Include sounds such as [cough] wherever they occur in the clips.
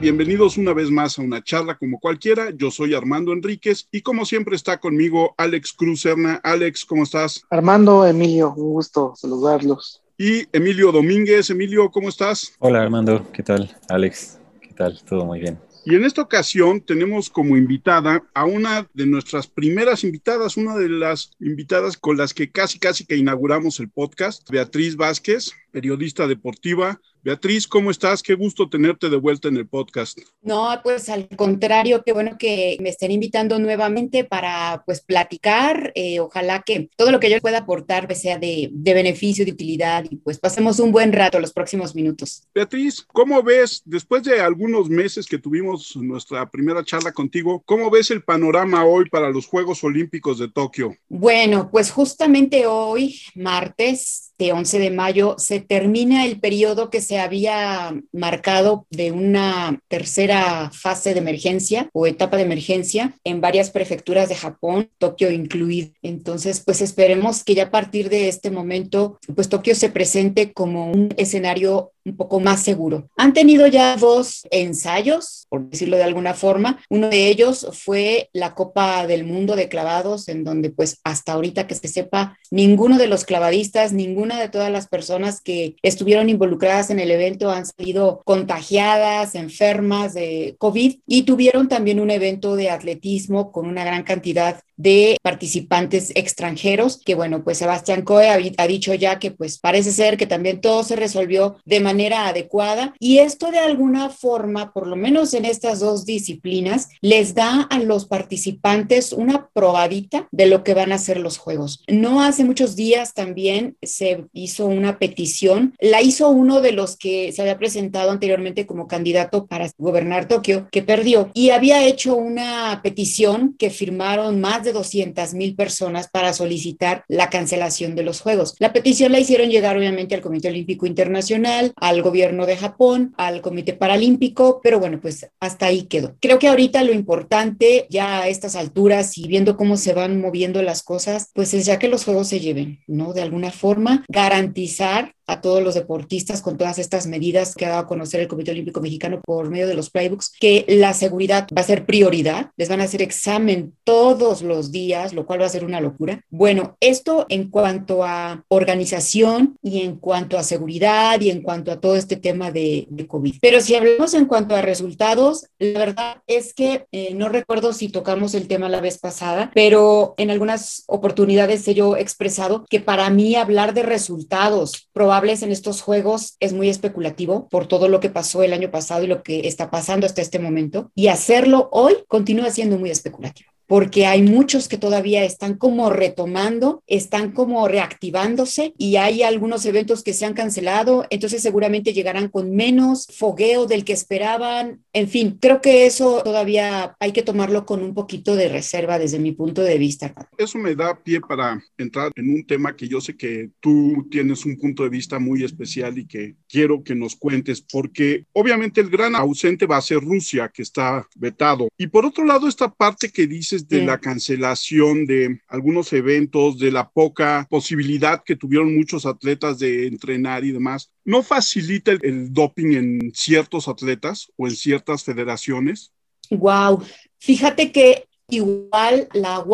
Bienvenidos una vez más a una charla como cualquiera. Yo soy Armando Enríquez y como siempre está conmigo Alex Cruz Serna. Alex, ¿cómo estás? Armando, Emilio, un gusto saludarlos. Y Emilio Domínguez. Emilio, ¿cómo estás? Hola Armando, ¿qué tal? Alex, ¿qué tal? Todo muy bien. Y en esta ocasión tenemos como invitada a una de nuestras primeras invitadas, una de las invitadas con las que casi casi que inauguramos el podcast, Beatriz Vázquez, periodista deportiva, Beatriz, ¿cómo estás? Qué gusto tenerte de vuelta en el podcast. No, pues al contrario, qué bueno que me estén invitando nuevamente para pues platicar. Eh, ojalá que todo lo que yo pueda aportar pues, sea de, de, beneficio, de utilidad y pues pasemos un buen rato los próximos minutos. Beatriz, ¿cómo ves, después de algunos meses que tuvimos nuestra primera charla contigo, cómo ves el panorama hoy para los Juegos Olímpicos de Tokio? Bueno, pues justamente hoy, martes, de 11 de mayo, se termina el periodo que se había marcado de una tercera fase de emergencia o etapa de emergencia en varias prefecturas de Japón, Tokio incluido. Entonces, pues esperemos que ya a partir de este momento, pues Tokio se presente como un escenario un poco más seguro. Han tenido ya dos ensayos, por decirlo de alguna forma. Uno de ellos fue la Copa del Mundo de clavados, en donde pues hasta ahorita que se sepa, ninguno de los clavadistas, ninguna de todas las personas que estuvieron involucradas en el evento han salido contagiadas, enfermas de COVID y tuvieron también un evento de atletismo con una gran cantidad de participantes extranjeros, que bueno, pues Sebastián Coe ha, dicho ya que pues parece ser que también todo se resolvió de manera adecuada y esto de alguna forma, por lo menos en estas dos disciplinas, les da a los participantes una probadita de lo que van a ser los juegos. No hace muchos días también se hizo una petición, la hizo uno de los que se había presentado anteriormente como candidato para gobernar Tokio, que perdió, y había hecho una petición que firmaron más de 200 mil personas para solicitar la cancelación de los Juegos. La petición la hicieron llegar obviamente al Comité Olímpico Internacional, al gobierno de Japón, al Comité Paralímpico, pero bueno, pues hasta ahí quedó. Creo que ahorita lo importante ya a estas alturas y viendo cómo se van moviendo las cosas, pues es ya que los Juegos se lleven, ¿no? De alguna forma, garantizar a todos los deportistas con todas estas medidas que ha dado a conocer el Comité Olímpico Mexicano por medio de los playbooks, que la seguridad va a ser prioridad, les van a hacer examen todos los días, lo cual va a ser una locura. Bueno, esto en cuanto a organización y en cuanto a seguridad y en cuanto a todo este tema de, de COVID. Pero si hablamos en cuanto a resultados, la verdad es que eh, no recuerdo si tocamos el tema la vez pasada, pero en algunas oportunidades he yo expresado que para mí hablar de resultados probablemente en estos juegos es muy especulativo por todo lo que pasó el año pasado y lo que está pasando hasta este momento. Y hacerlo hoy continúa siendo muy especulativo porque hay muchos que todavía están como retomando, están como reactivándose y hay algunos eventos que se han cancelado, entonces seguramente llegarán con menos fogueo del que esperaban. En fin, creo que eso todavía hay que tomarlo con un poquito de reserva desde mi punto de vista. Eso me da pie para entrar en un tema que yo sé que tú tienes un punto de vista muy especial y que quiero que nos cuentes, porque obviamente el gran ausente va a ser Rusia, que está vetado. Y por otro lado, esta parte que dices de la cancelación de algunos eventos, de la poca posibilidad que tuvieron muchos atletas de entrenar y demás, ¿no facilita el, doping en ciertos atletas o en ciertas federaciones? Wow, fíjate que igual la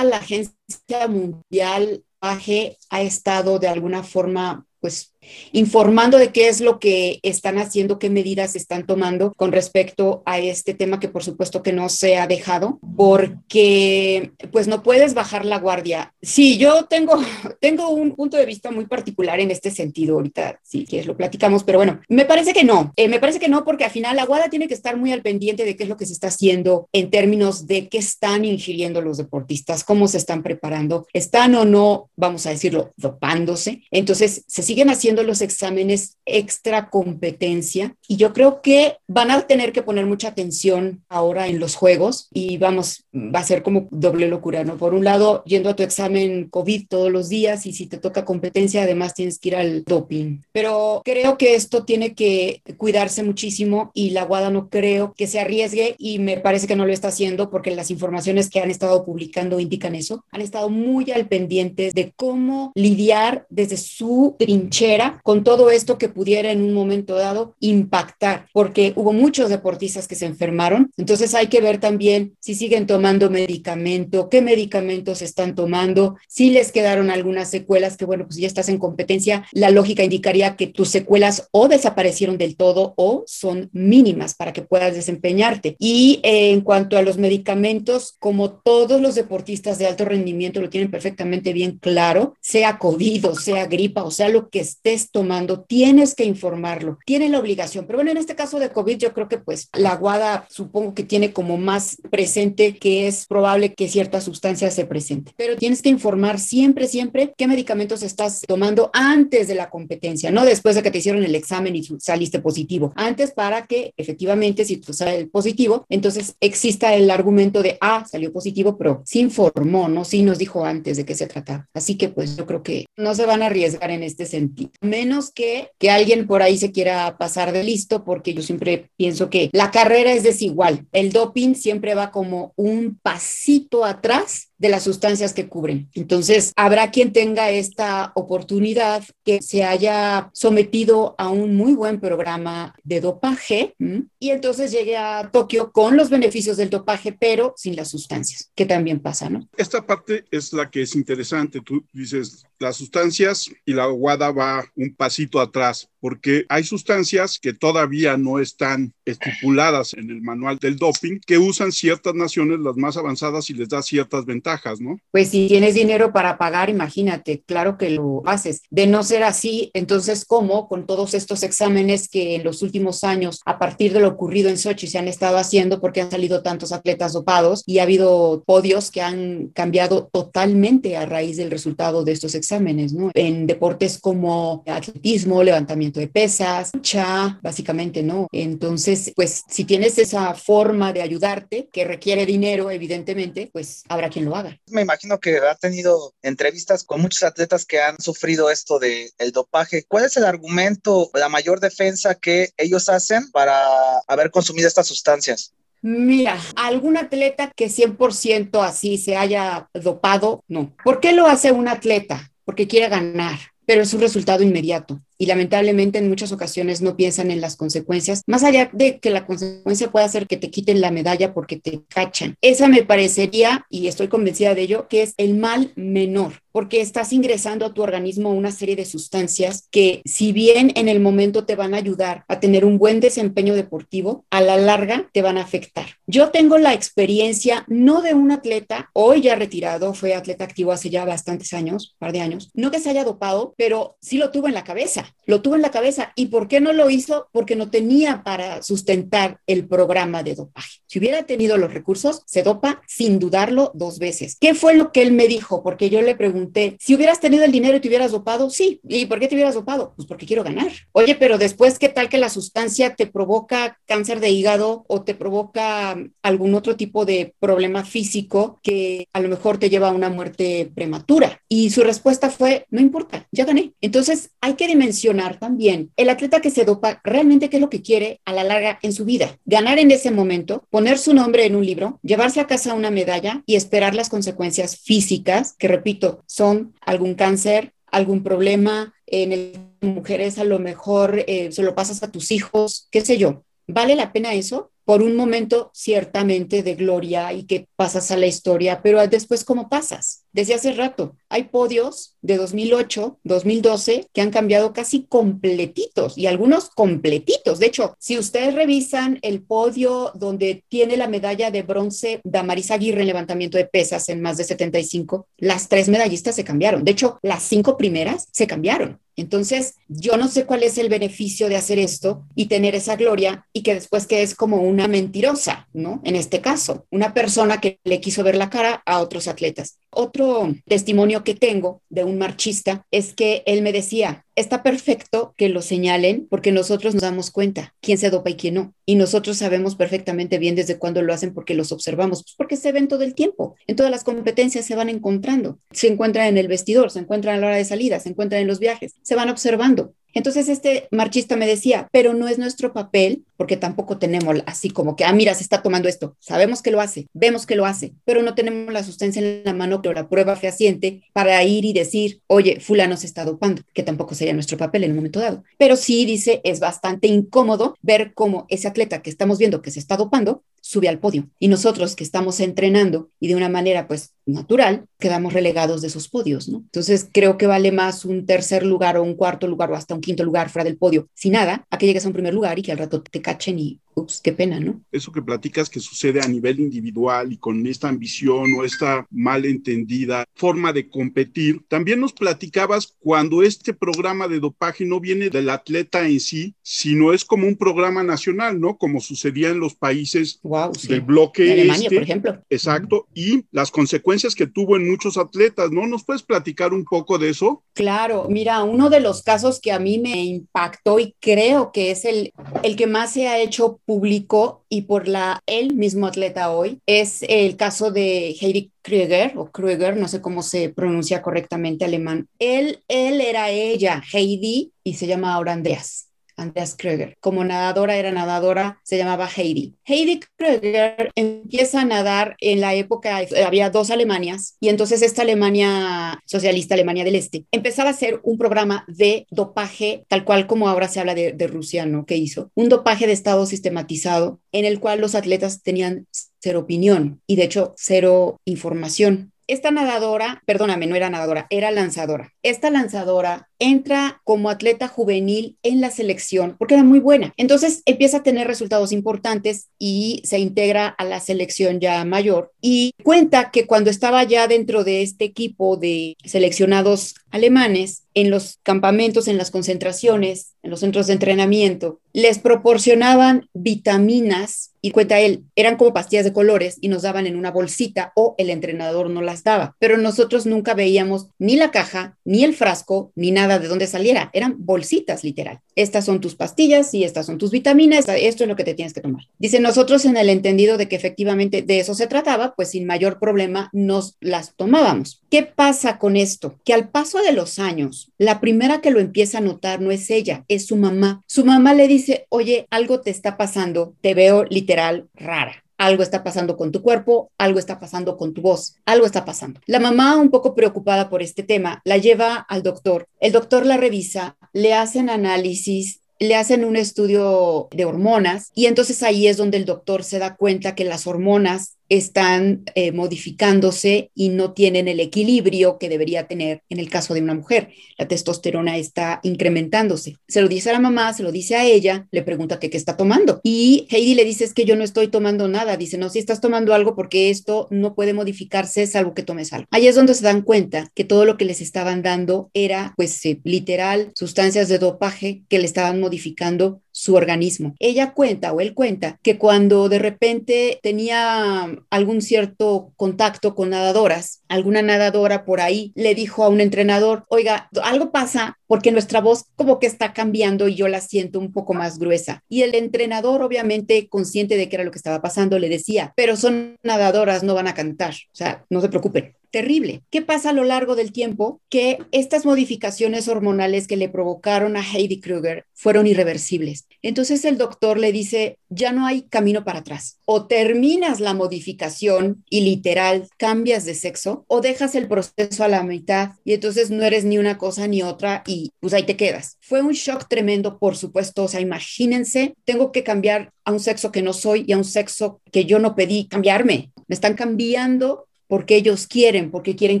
la Agencia Mundial ha estado de alguna forma pues informando de qué es lo que están haciendo, qué medidas están tomando con respecto a este tema que por supuesto que no se ha dejado, porque pues no puedes bajar la guardia. Sí, yo tengo, [laughs] tengo un punto de vista muy particular en este sentido, ahorita sí que lo platicamos, pero bueno, me parece que no, eh, me parece que no, porque al final la guardia tiene que estar muy al pendiente de qué es lo que se está haciendo en términos de qué están ingiriendo los deportistas, cómo se están preparando, están o no, vamos a decirlo, dopándose. Entonces, se siguen haciendo los exámenes extra competencia y yo creo que van a tener que poner mucha atención ahora en los juegos y vamos, va a ser como doble locura, ¿no? Por un lado, yendo a tu examen COVID todos los días y si te toca competencia, además tienes que ir al doping. Pero creo que esto tiene que cuidarse muchísimo y la WADA no creo que se arriesgue y me parece que no lo está haciendo porque las informaciones que han estado publicando indican eso. Han estado muy al pendiente de cómo lidiar desde su trinchera con todo esto que pudiera en un momento dado impactar, porque hubo muchos deportistas que se enfermaron, entonces hay que ver también si siguen tomando medicamento, qué medicamentos están tomando, si les quedaron algunas secuelas, que bueno, pues ya estás en competencia, la lógica indicaría que tus secuelas o desaparecieron del todo o son mínimas para que puedas desempeñarte. Y eh, en cuanto a los medicamentos, como todos los deportistas de alto rendimiento lo tienen perfectamente bien claro, sea COVID o sea gripa o sea lo que estés tomando, tienes que informarlo, tiene la obligación. Pero bueno, en este caso de COVID, yo creo que pues la guada supongo que tiene como más presente que es probable que cierta sustancia se presente. Pero tienes que informar siempre, siempre qué medicamentos estás tomando antes de la competencia, no después de que te hicieron el examen y saliste positivo. Antes para que efectivamente, si tú sales positivo, entonces exista el argumento de, ah, salió positivo, pero sí informó, ¿no? Sí nos dijo antes de qué se trataba. Así que pues yo creo que no se van a arriesgar en este sentido, menos que que alguien por ahí se quiera pasar de listo, porque yo siempre pienso que la carrera es desigual. El doping siempre va como un pasito atrás de las sustancias que cubren. Entonces, habrá quien tenga esta oportunidad que se haya sometido a un muy buen programa de dopaje y entonces llegue a Tokio con los beneficios del dopaje, pero sin las sustancias, que también pasa, ¿no? Esta parte es la que es interesante. Tú dices, las sustancias y la WADA va un pasito atrás, porque hay sustancias que todavía no están estipuladas en el manual del doping, que usan ciertas naciones, las más avanzadas, y les da ciertas ventajas, ¿no? Pues si tienes dinero para pagar, imagínate, claro que lo haces. De no ser así, entonces, ¿cómo con todos estos exámenes que en los últimos años, a partir de lo ocurrido en Sochi, se han estado haciendo porque han salido tantos atletas dopados y ha habido podios que han cambiado totalmente a raíz del resultado de estos exámenes? ¿no? En deportes como atletismo, levantamiento de pesas, lucha, básicamente, ¿no? Entonces, pues si tienes esa forma de ayudarte, que requiere dinero, evidentemente, pues habrá quien lo haga. Me imagino que ha tenido entrevistas con muchos atletas que han sufrido esto del el dopaje. ¿Cuál es el argumento, la mayor defensa que ellos hacen para haber consumido estas sustancias? Mira, algún atleta que 100% así se haya dopado, no. ¿Por qué lo hace un atleta? porque quiere ganar, pero es un resultado inmediato y lamentablemente en muchas ocasiones no piensan en las consecuencias, más allá de que la consecuencia pueda ser que te quiten la medalla porque te cachan. Esa me parecería, y estoy convencida de ello, que es el mal menor, porque estás ingresando a tu organismo una serie de sustancias que si bien en el momento te van a ayudar a tener un buen desempeño deportivo, a la larga te van a afectar. Yo tengo la experiencia no de un atleta, hoy ya retirado, fue atleta activo hace ya bastantes años, par de años, no que se haya dopado, pero sí lo tuvo en la cabeza lo tuvo en la cabeza. ¿Y por qué no lo hizo? Porque no tenía para sustentar el programa de dopaje. Si hubiera tenido los recursos, se dopa sin dudarlo dos veces. ¿Qué fue lo que él me dijo? Porque yo le pregunté, si hubieras tenido el dinero y te hubieras dopado, sí. ¿Y por qué te hubieras dopado? Pues porque quiero ganar. Oye, pero después, ¿qué tal que la sustancia te provoca cáncer de hígado o te provoca algún otro tipo de problema físico que a lo mejor te lleva a una muerte prematura? Y su respuesta fue, no importa, ya gané. Entonces hay que dimensionar también el atleta que se dopa realmente qué es lo que quiere a la larga en su vida. Ganar en ese momento, poner su nombre en un libro, llevarse a casa una medalla y esperar las consecuencias físicas, que repito, son algún cáncer, algún problema, en el mujeres a lo mejor eh, se lo pasas a tus hijos, qué sé yo. ¿Vale la pena eso? por un momento ciertamente de gloria y que pasas a la historia, pero después cómo pasas. Desde hace rato hay podios de 2008, 2012 que han cambiado casi completitos y algunos completitos. De hecho, si ustedes revisan el podio donde tiene la medalla de bronce Damaris Aguirre en levantamiento de pesas en más de 75, las tres medallistas se cambiaron. De hecho, las cinco primeras se cambiaron. Entonces, yo no sé cuál es el beneficio de hacer esto y tener esa gloria y que después que es como una mentirosa, ¿no? En este caso, una persona que le quiso ver la cara a otros atletas. Otro testimonio que tengo de un marchista es que él me decía, está perfecto que lo señalen porque nosotros nos damos cuenta quién se dopa y quién no. Y nosotros sabemos perfectamente bien desde cuándo lo hacen porque los observamos, pues porque se ven todo el tiempo. En todas las competencias se van encontrando. Se encuentran en el vestidor, se encuentran a la hora de salida, se encuentran en los viajes, se van observando. Entonces este marchista me decía, pero no es nuestro papel, porque tampoco tenemos así como que, ah, mira, se está tomando esto. Sabemos que lo hace, vemos que lo hace, pero no tenemos la sustancia en la mano o la prueba fehaciente para ir y decir, oye, fulano se está dopando, que tampoco sería nuestro papel en un momento dado. Pero sí dice, es bastante incómodo ver cómo ese atleta que estamos viendo que se está dopando sube al podio. Y nosotros que estamos entrenando y de una manera pues natural, quedamos relegados de esos podios, ¿no? Entonces creo que vale más un tercer lugar o un cuarto lugar o hasta un quinto lugar fuera del podio, sin nada, a que llegues a un primer lugar y que al rato te cachen y ups, qué pena, ¿no? Eso que platicas que sucede a nivel individual y con esta ambición o esta mal entendida forma de competir, también nos platicabas cuando este programa de dopaje no viene del atleta en sí, sino es como un programa nacional, ¿no? Como sucedía en los países del bloque de Alemania, este. por ejemplo. Exacto, y las consecuencias que tuvo en muchos atletas, ¿no? ¿Nos puedes platicar un poco de eso? Claro, mira, uno de los casos que a mí me impactó y creo que es el, el que más se ha hecho público y por la el mismo atleta hoy es el caso de Heidi Krieger o Krieger, no sé cómo se pronuncia correctamente alemán. Él, él era ella, Heidi, y se llama ahora Andreas. Andreas Kröger. Como nadadora era nadadora, se llamaba Heidi. Heidi Kröger empieza a nadar en la época, había dos Alemanias, y entonces esta Alemania socialista, Alemania del Este, empezaba a hacer un programa de dopaje, tal cual como ahora se habla de, de Rusia, ¿no? Que hizo? Un dopaje de estado sistematizado en el cual los atletas tenían cero opinión y de hecho cero información esta nadadora, perdóname, no era nadadora, era lanzadora. Esta lanzadora entra como atleta juvenil en la selección porque era muy buena. Entonces empieza a tener resultados importantes y se integra a la selección ya mayor y cuenta que cuando estaba ya dentro de este equipo de seleccionados alemanes, en los campamentos, en las concentraciones, en los centros de entrenamiento, les proporcionaban vitaminas y cuenta él, eran como pastillas de colores y nos daban en una bolsita o el entrenador no las daba, pero nosotros nunca veíamos ni la caja, ni el frasco, ni nada de dónde saliera, eran bolsitas literal. Estas son tus pastillas y estas son tus vitaminas, esto es lo que te tienes que tomar. Dice, nosotros en el entendido de que efectivamente de eso se trataba, pues sin mayor problema nos las tomábamos. ¿Qué pasa con esto? Que al paso de los años, la primera que lo empieza a notar no es ella, es su mamá. Su mamá le dice, oye, algo te está pasando, te veo literal rara algo está pasando con tu cuerpo, algo está pasando con tu voz, algo está pasando. La mamá, un poco preocupada por este tema, la lleva al doctor. El doctor la revisa, le hacen análisis, le hacen un estudio de hormonas y entonces ahí es donde el doctor se da cuenta que las hormonas están eh, modificándose y no tienen el equilibrio que debería tener en el caso de una mujer. La testosterona está incrementándose. Se lo dice a la mamá, se lo dice a ella, le pregunta qué está tomando. Y Heidi le dice es que yo no estoy tomando nada. Dice, no, si estás tomando algo porque esto no puede modificarse salvo que tomes algo. Ahí es donde se dan cuenta que todo lo que les estaban dando era, pues, literal, sustancias de dopaje que le estaban modificando su organismo. Ella cuenta o él cuenta que cuando de repente tenía algún cierto contacto con nadadoras, alguna nadadora por ahí le dijo a un entrenador, oiga, algo pasa porque nuestra voz como que está cambiando y yo la siento un poco más gruesa. Y el entrenador, obviamente consciente de que era lo que estaba pasando, le decía, pero son nadadoras, no van a cantar, o sea, no se preocupen terrible. ¿Qué pasa a lo largo del tiempo? Que estas modificaciones hormonales que le provocaron a Heidi Kruger fueron irreversibles. Entonces el doctor le dice, ya no hay camino para atrás. O terminas la modificación y literal cambias de sexo, o dejas el proceso a la mitad y entonces no eres ni una cosa ni otra y pues ahí te quedas. Fue un shock tremendo, por supuesto. O sea, imagínense, tengo que cambiar a un sexo que no soy y a un sexo que yo no pedí cambiarme. Me están cambiando porque ellos quieren, porque quieren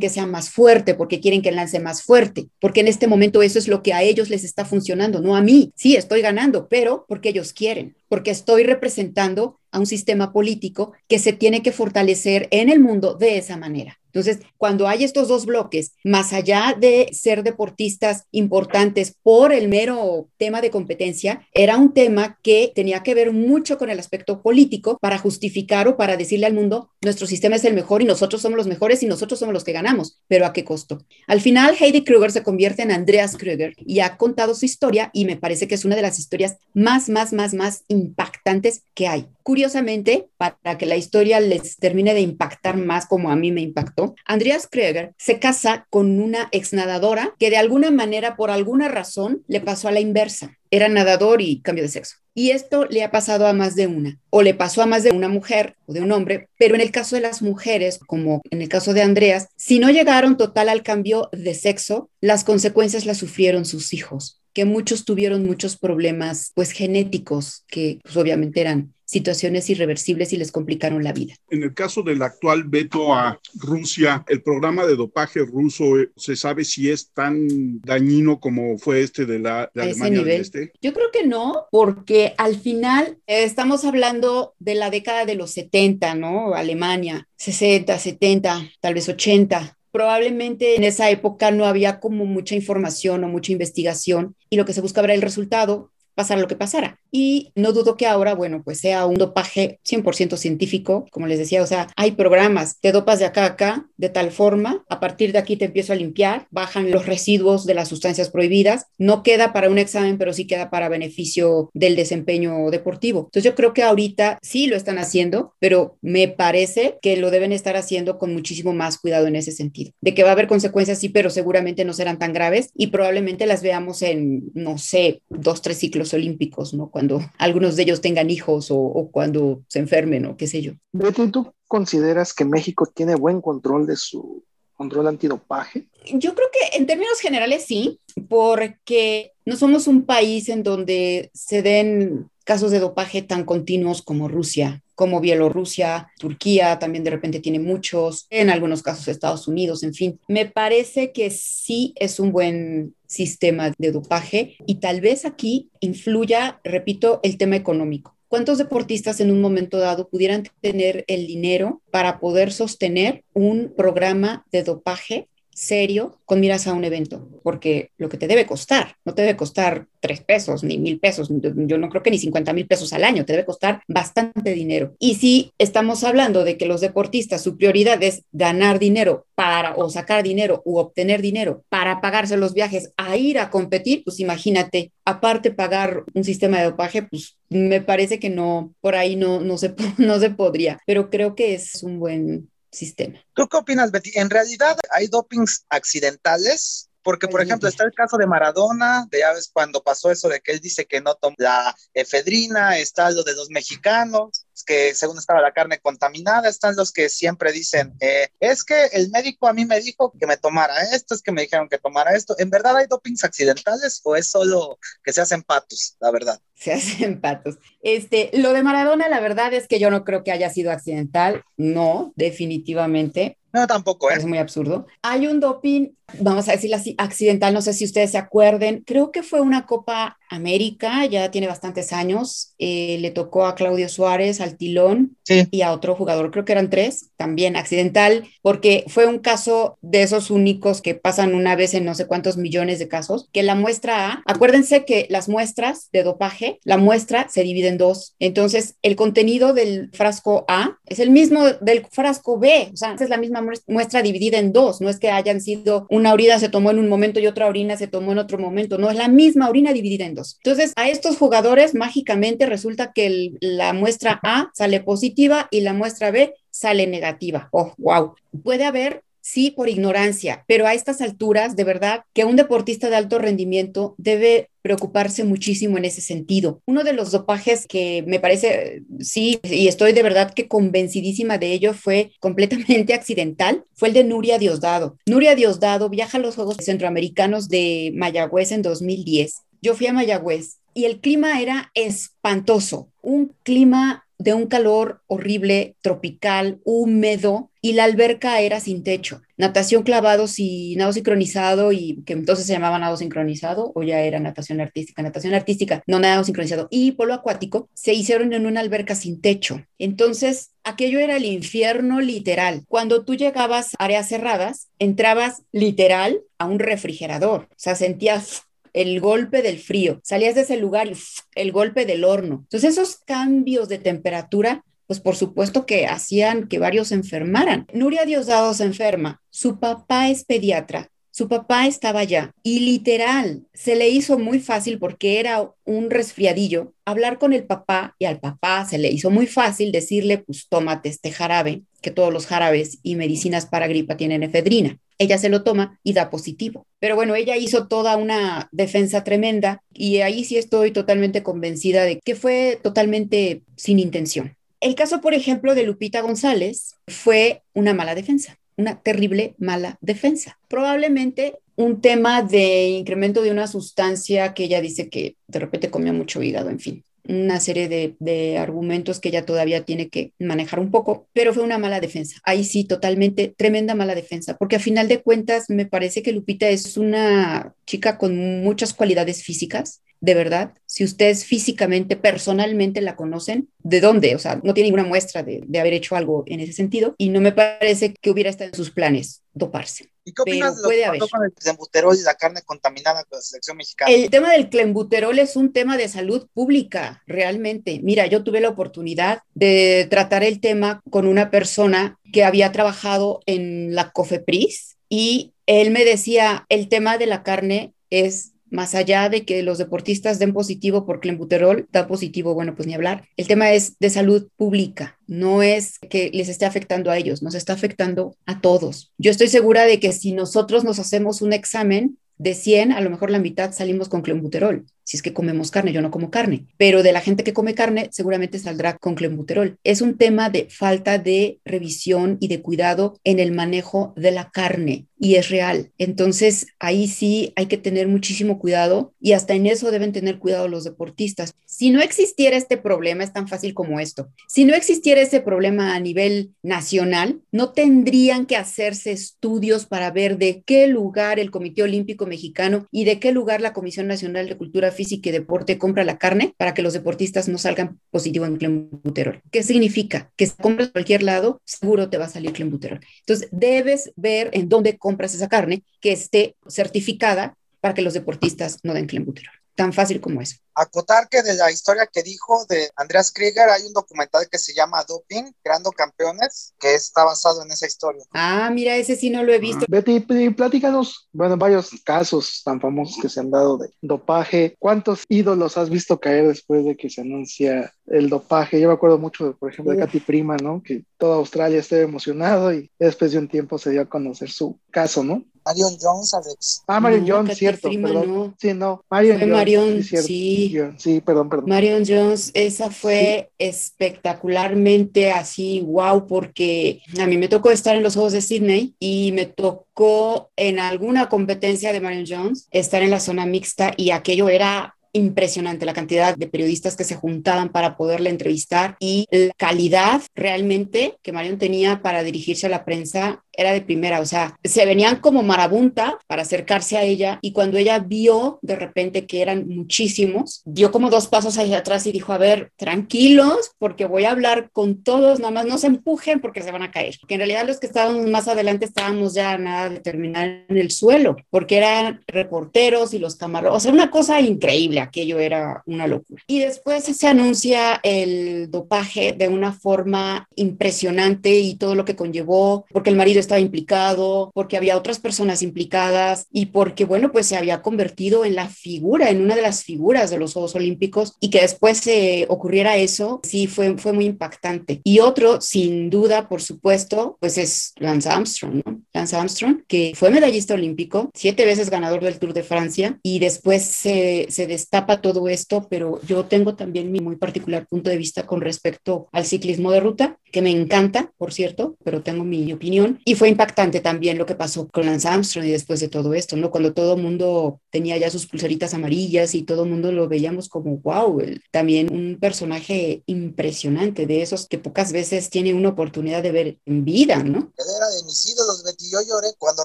que sea más fuerte, porque quieren que lance más fuerte, porque en este momento eso es lo que a ellos les está funcionando, no a mí. Sí, estoy ganando, pero porque ellos quieren, porque estoy representando a un sistema político que se tiene que fortalecer en el mundo de esa manera. Entonces, cuando hay estos dos bloques, más allá de ser deportistas importantes por el mero tema de competencia, era un tema que tenía que ver mucho con el aspecto político para justificar o para decirle al mundo, nuestro sistema es el mejor y nosotros somos los mejores y nosotros somos los que ganamos. pero ¿a qué costo? Al final, Heidi Kruger se convierte en Andreas Kruger y ha contado su historia y me parece que es una de las historias más, más, más, más impactantes que hay. Curiosamente, para que la historia les termine de impactar más como a mí me impactó, Andreas Kruger se casa con una ex nadadora que de alguna manera, por alguna razón, le pasó a la inversa. Era nadador y cambio de sexo. Y esto le ha pasado a más de una, o le pasó a más de una mujer o de un hombre, pero en el caso de las mujeres, como en el caso de Andreas, si no llegaron total al cambio de sexo, las consecuencias las sufrieron sus hijos que muchos tuvieron muchos problemas pues genéticos que pues, obviamente eran situaciones irreversibles y les complicaron la vida. En el caso del actual veto a Rusia, el programa de dopaje ruso, eh, ¿se sabe si es tan dañino como fue este de la de Alemania del Este? Yo creo que no, porque al final eh, estamos hablando de la década de los 70, ¿no? Alemania, 60, 70, tal vez 80 probablemente en esa época no había como mucha información o mucha investigación y lo que se buscaba era el resultado pasara lo que pasara. Y no dudo que ahora, bueno, pues sea un dopaje 100% científico, como les decía, o sea, hay programas, te dopas de acá a acá de tal forma, a partir de aquí te empiezo a limpiar, bajan los residuos de las sustancias prohibidas, no queda para un examen, pero sí queda para beneficio del desempeño deportivo. Entonces yo creo que ahorita sí lo están haciendo, pero me parece que lo deben estar haciendo con muchísimo más cuidado en ese sentido. De que va a haber consecuencias, sí, pero seguramente no serán tan graves y probablemente las veamos en, no sé, dos, tres ciclos Olímpicos, ¿no? Cuando algunos de ellos tengan hijos o, cuando se enfermen o qué sé yo. Betty, ¿tú consideras que México tiene buen control de su control antidopaje? Yo creo que en términos generales sí, porque no somos un país en donde se den casos de dopaje tan continuos como Rusia, como Bielorrusia, Turquía también de repente tiene muchos, en algunos casos Estados Unidos, en fin. Me parece que sí es un buen sistema de dopaje y tal vez aquí influya, repito, el tema económico. ¿Cuántos deportistas en un momento dado pudieran tener el dinero para poder sostener un programa de dopaje serio con miras a un evento, porque lo que te debe costar, no te debe costar tres pesos ni mil pesos, yo no creo que ni 50 mil pesos al año, te debe costar bastante dinero. Y si estamos hablando de que los deportistas, su prioridad es ganar dinero para o sacar dinero u obtener dinero para pagarse los viajes a ir a competir, pues imagínate, aparte pagar un sistema de dopaje, pues me parece que no, por ahí no, no, se, [laughs] no se podría, pero creo que es un buen sistema. ¿Tú qué opinas, Betty? ¿En realidad hay dopings accidentales? Porque, por ejemplo, está el caso de Maradona, de ya ves cuando pasó eso de que él dice que no tomó la efedrina, está lo de los mexicanos, que según estaba la carne contaminada, están los que siempre dicen, eh, es que el médico a mí me dijo que me tomara esto, es que me dijeron que tomara esto. ¿En verdad hay dopings accidentales o es solo que se hacen patos, la verdad? Se hacen patos. Este, lo de Maradona, la verdad es que yo no creo que haya sido accidental, no, definitivamente. No, tampoco, ¿eh? Es muy absurdo. Hay un doping, vamos a decirlo así, accidental, no sé si ustedes se acuerden, creo que fue una Copa América, ya tiene bastantes años, eh, le tocó a Claudio Suárez, al Tilón y a otro jugador, creo que eran tres, también accidental, porque fue un caso de esos únicos que pasan una vez en no sé cuántos millones de casos, que la muestra A, acuérdense que las muestras de dopaje, la muestra se divide en dos, entonces el contenido del frasco A es el mismo del frasco B, o sea, es la misma muestra dividida en dos, no es que hayan sido una orina se tomó en un momento y otra orina se tomó en otro momento, no, es la misma orina dividida en dos. Entonces, a estos jugadores mágicamente resulta que la muestra A sale positiva y la muestra B sale negativa. Oh, wow. Puede haber sí por ignorancia, pero a estas alturas, de verdad, que un deportista de alto rendimiento debe preocuparse muchísimo en ese sentido. Uno de los dopajes que me parece, sí, y estoy de verdad que convencidísima de ello, fue completamente [laughs] accidental, fue el de Nuria Diosdado. Nuria Diosdado viaja a los Juegos Centroamericanos de Mayagüez en 2010. Yo fui a Mayagüez y el clima era espantoso, un clima de un calor horrible, tropical, húmedo, y la alberca era sin techo. Natación clavados y nado sincronizado, y que entonces se llamaba nado sincronizado, o ya era natación artística, natación artística, no nado sincronizado, y polo acuático, se hicieron en una alberca sin techo. Entonces, aquello era el infierno literal. Cuando tú llegabas a áreas cerradas, entrabas literal a un refrigerador, o sea, sentías el golpe del frío, salías de ese lugar y el golpe del horno. Entonces esos cambios de temperatura pues por supuesto que hacían que varios se enfermaran. Nuria Diosdado se enferma, su papá es pediatra, su papá estaba allá y literal se le hizo muy fácil porque era un resfriadillo hablar con el papá y al papá se le hizo muy fácil decirle pues tómate este jarabe, que todos los jarabes y medicinas para gripa tienen efedrina. Ella se lo toma y da positivo. Pero bueno, ella hizo toda una defensa tremenda y ahí sí estoy totalmente convencida de que fue totalmente sin intención. El caso, por ejemplo, de Lupita González fue una mala defensa una terrible mala defensa. Probablemente un tema de incremento de una sustancia que ella dice que de repente comió mucho hígado, en fin, una serie de, de, argumentos que ella todavía tiene que manejar un poco, pero fue una mala defensa. Ahí sí, totalmente tremenda mala defensa, porque a final de cuentas me parece que Lupita es una chica con muchas cualidades físicas, de verdad, si ustedes físicamente, personalmente la conocen, ¿de dónde? O sea, no tiene ninguna muestra de, de haber hecho algo en ese sentido y no me parece que hubiera estado en sus planes doparse. ¿Y qué opinas de lo que pasó con el clenbuterol y la carne contaminada con la selección mexicana? El tema del clenbuterol es un tema de salud pública, realmente. Mira, yo tuve la oportunidad de tratar el tema con una persona que había trabajado en la COFEPRIS y él me decía, el tema de la carne es más allá de que los deportistas den positivo por clenbuterol, da positivo, bueno, pues ni hablar. El tema es de salud pública, no es que les esté afectando a ellos, nos está afectando a todos. Yo estoy segura de que si nosotros nos hacemos un examen de 100, a lo mejor la mitad salimos con clenbuterol si es que comemos carne, yo no como carne, pero de la gente que come carne seguramente saldrá con clenbuterol. Es un tema de falta de revisión y de cuidado en el manejo de la carne y es real. Entonces, ahí sí hay que tener muchísimo cuidado y hasta en eso deben tener cuidado los deportistas. Si no existiera este problema, es tan fácil como esto. Si no existiera ese problema a nivel nacional, no tendrían que hacerse estudios para ver de qué lugar el Comité Olímpico Mexicano y de qué lugar la Comisión Nacional de Cultura física y deporte compra la carne para que los deportistas no salgan positivo en clenbuterol. ¿Qué significa? Que si compras cualquier lado, seguro te va a salir clenbuterol. Entonces, debes ver en dónde compras esa carne que esté certificada para que los deportistas no den clenbuterol. Tan fácil como eso acotar que de la historia que dijo de Andreas Krieger hay un documental que se llama Doping, Creando Campeones, que está basado en esa historia. Ah, mira, ese sí no lo he visto. Betty, platícanos, bueno, varios casos tan famosos que se han dado de dopaje. ¿Cuántos ídolos has visto caer después de que se anuncia el dopaje? Yo me acuerdo mucho, por ejemplo, de Katy Prima, ¿no? Que toda Australia estaba emocionado y después de un tiempo se dio a conocer su caso, ¿no? Marion Jones, Alex. Ah, Marion Jones, cierto, perdón. Sí, no, Marion Jones. Marion, sí, Sí, perdón, perdón. Marion Jones, esa fue espectacularmente así, wow, porque a mí me tocó estar en los Juegos de Sydney y me tocó en alguna competencia de Marion Jones estar en la zona mixta y aquello era impresionante la cantidad de periodistas que se juntaban para poderle entrevistar y la calidad realmente que Marion tenía para dirigirse a la prensa era de primera, o sea, se venían como marabunta para acercarse a ella y cuando ella vio de repente que eran muchísimos, dio como dos pasos hacia atrás y dijo, a ver, tranquilos, porque voy a hablar con todos, nada más no se empujen porque se van a caer. Que en realidad los que estábamos más adelante estábamos ya nada de terminar en el suelo, porque eran reporteros y los camarones, o sea, una cosa increíble, aquello era una locura. Y después se anuncia el dopaje de una forma impresionante y todo lo que conllevó, porque el marido estaba implicado, porque había otras personas implicadas y porque, bueno, pues se había convertido en la figura, en una de las figuras de los Juegos Olímpicos y que después se ocurriera eso, sí, fue, fue muy impactante. Y otro, sin duda, por supuesto, pues es Lance Armstrong, ¿no? Lance Armstrong, que fue medallista olímpico, siete veces ganador del Tour de Francia y después se, se destapa todo esto, pero yo tengo también mi muy particular punto de vista con respecto al ciclismo de ruta, que me encanta, por cierto, pero tengo mi opinión. Y fue impactante también lo que pasó con Lance Armstrong y después de todo esto, ¿no? Cuando todo el mundo tenía ya sus pulseritas amarillas y todo el mundo lo veíamos como, wow, también un personaje impresionante de esos que pocas veces tiene una oportunidad de ver en vida, ¿no? Era de mis ídolos, Betty. Yo lloré cuando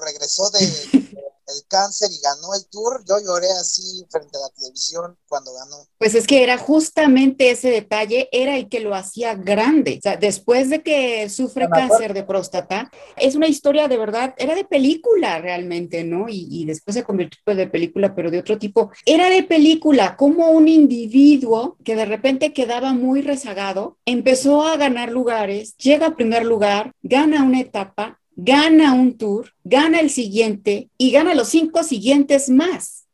regresó de, [laughs] el cáncer y ganó el tour. Yo lloré así frente a la televisión cuando ganó. Pues es que era justamente ese detalle, era el que lo hacía grande. O sea, después de que sufre cáncer de próstata, es una historia de verdad, era de película realmente, ¿no? Y, y después se convirtió de película, pero de otro tipo. Era de película, como un individuo que de repente quedaba muy rezagado, empezó a ganar lugares, llega a primer lugar, gana una etapa, gana un tour, gana el siguiente y gana los cinco siguientes más.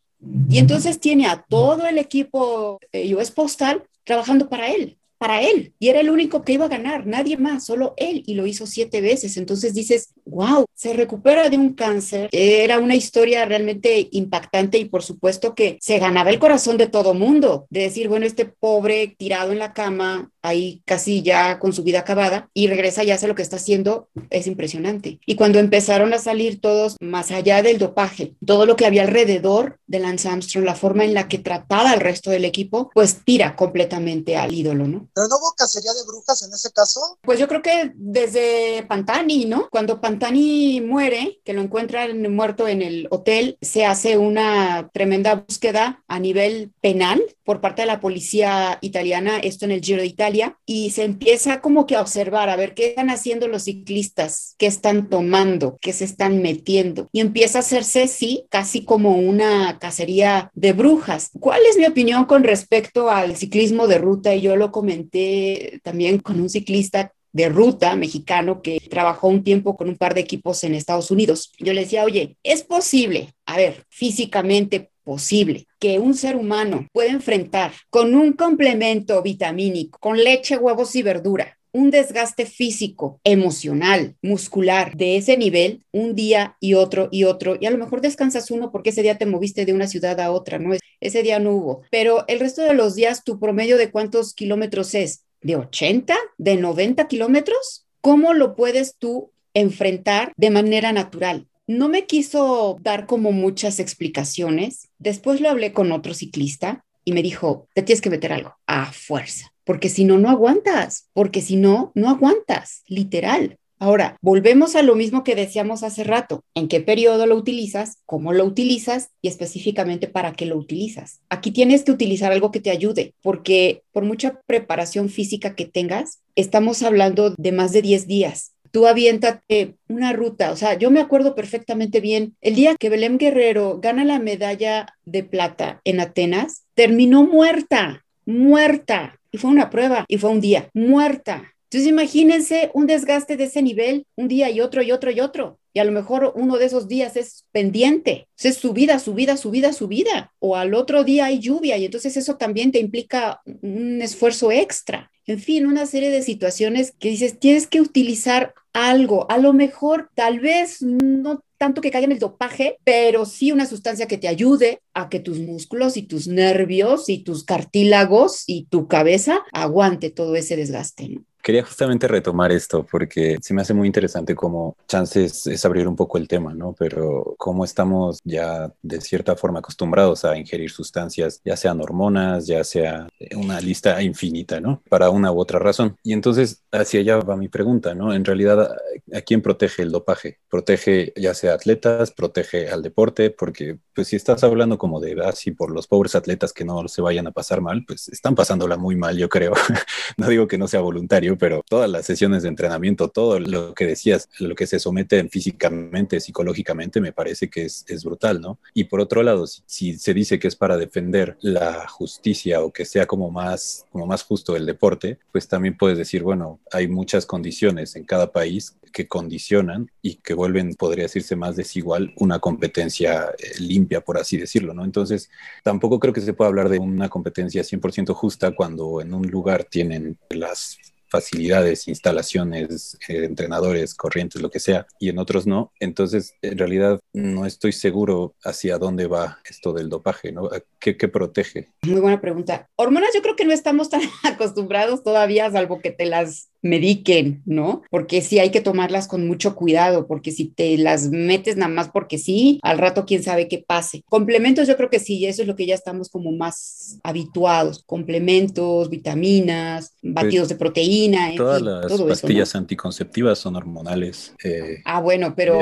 Y entonces tiene a todo el equipo eh, US Postal trabajando para él para él y era el único que iba a ganar, nadie más, solo él y lo hizo siete veces. Entonces dices, wow, se recupera de un cáncer. Era una historia realmente impactante y por supuesto que se ganaba el corazón de todo mundo, de decir, bueno, este pobre tirado en la cama, ahí casi ya con su vida acabada y regresa y hace lo que está haciendo, es impresionante. Y cuando empezaron a salir todos más allá del dopaje, todo lo que había alrededor de Lance Armstrong, la forma en la que trataba al resto del equipo, pues tira completamente al ídolo, ¿no? ¿Pero no hubo cacería de brujas en ese caso? Pues yo creo que desde Pantani, ¿no? Cuando Pantani muere, que lo encuentran muerto en el hotel, se hace una tremenda búsqueda a nivel penal por parte de la policía italiana, esto en el Giro de Italia, y se empieza como que a observar, a ver qué están haciendo los ciclistas, qué están tomando, qué se están metiendo, y empieza a hacerse, sí, casi como una cacería de brujas. ¿Cuál es mi opinión con respecto al ciclismo de ruta? Y yo lo comenté también con un ciclista de ruta mexicano que trabajó un tiempo con un par de equipos en Estados Unidos. Yo le decía, oye, es posible, a ver, físicamente posible que un ser humano pueda enfrentar con un complemento vitamínico, con leche, huevos y verdura, un desgaste físico, emocional, muscular de ese nivel un día y otro y otro. Y a lo mejor descansas uno porque ese día te moviste de una ciudad a otra, ¿no? Ese día no hubo. Pero el resto de los días, ¿tu promedio de cuántos kilómetros es? ¿De 80? ¿De 90 kilómetros? ¿Cómo lo puedes tú enfrentar de manera natural? No me quiso dar como muchas explicaciones. Después lo hablé con otro ciclista y me dijo, te tienes que meter algo a fuerza porque si no, no aguantas, porque si no, no aguantas, literal. Ahora, volvemos a lo mismo que decíamos hace rato. ¿En qué periodo lo utilizas? ¿Cómo lo utilizas? Y específicamente para qué lo utilizas. Aquí tienes que utilizar algo que te ayude, porque por mucha preparación física que tengas, estamos hablando de más de 10 días. Tú aviéntate una ruta, o sea, yo me acuerdo perfectamente bien, el día que Belém Guerrero gana la medalla de plata en Atenas, terminó muerta, muerta y fue una prueba y fue un día muerta. Entonces imagínense un desgaste de ese nivel, un día y otro y otro y otro. Y a lo mejor uno de esos días es pendiente, es subida, subida, subida, subida. O al otro día hay lluvia y entonces eso también te implica un esfuerzo extra. En fin, una serie de situaciones que dices, tienes que utilizar algo. A lo mejor, tal vez no tanto que caiga en el dopaje, pero sí una sustancia que te ayude a que tus músculos y tus nervios y tus cartílagos y tu cabeza aguante todo ese desgaste. Quería justamente retomar esto porque se me hace muy interesante como chances es abrir un poco el tema, ¿no? Pero cómo estamos ya de cierta forma acostumbrados a ingerir sustancias, ya sean hormonas, ya sea una lista infinita, ¿no? Para una u otra razón. Y entonces hacia allá va mi pregunta, ¿no? En realidad, ¿a quién protege el dopaje? Protege ya sea atletas, protege al deporte, porque pues si estás hablando como de así por los pobres atletas que no se vayan a pasar mal, pues están pasándola muy mal, yo creo. [laughs] no digo que no sea voluntario pero todas las sesiones de entrenamiento, todo lo que decías, lo que se somete físicamente, psicológicamente, me parece que es, es brutal, ¿no? Y por otro lado, si, se dice que es para defender la justicia o que sea como más, como más justo el deporte, pues también puedes decir, bueno, hay muchas condiciones en cada país que condicionan y que vuelven, podría decirse, más desigual una competencia eh, limpia, por así decirlo, ¿no? Entonces, tampoco creo que se pueda hablar de una competencia 100% justa cuando en un lugar tienen las facilidades, instalaciones, eh, entrenadores, corrientes, lo que sea, y en otros no. Entonces, en realidad, no estoy seguro hacia dónde va esto del dopaje, ¿no? ¿Qué, qué protege? Muy buena pregunta. Hormonas yo creo que no estamos tan [laughs] acostumbrados todavía, salvo que te las mediquen, ¿no? Porque sí hay que tomarlas con mucho cuidado, porque si te las metes nada más porque sí, al rato quién sabe qué pase. Complementos yo creo que sí, eso es lo que ya estamos como más habituados, complementos, vitaminas, pues, batidos de proteína. todas las pastillas anticonceptivas son hormonales. Eh, ah, bueno, pero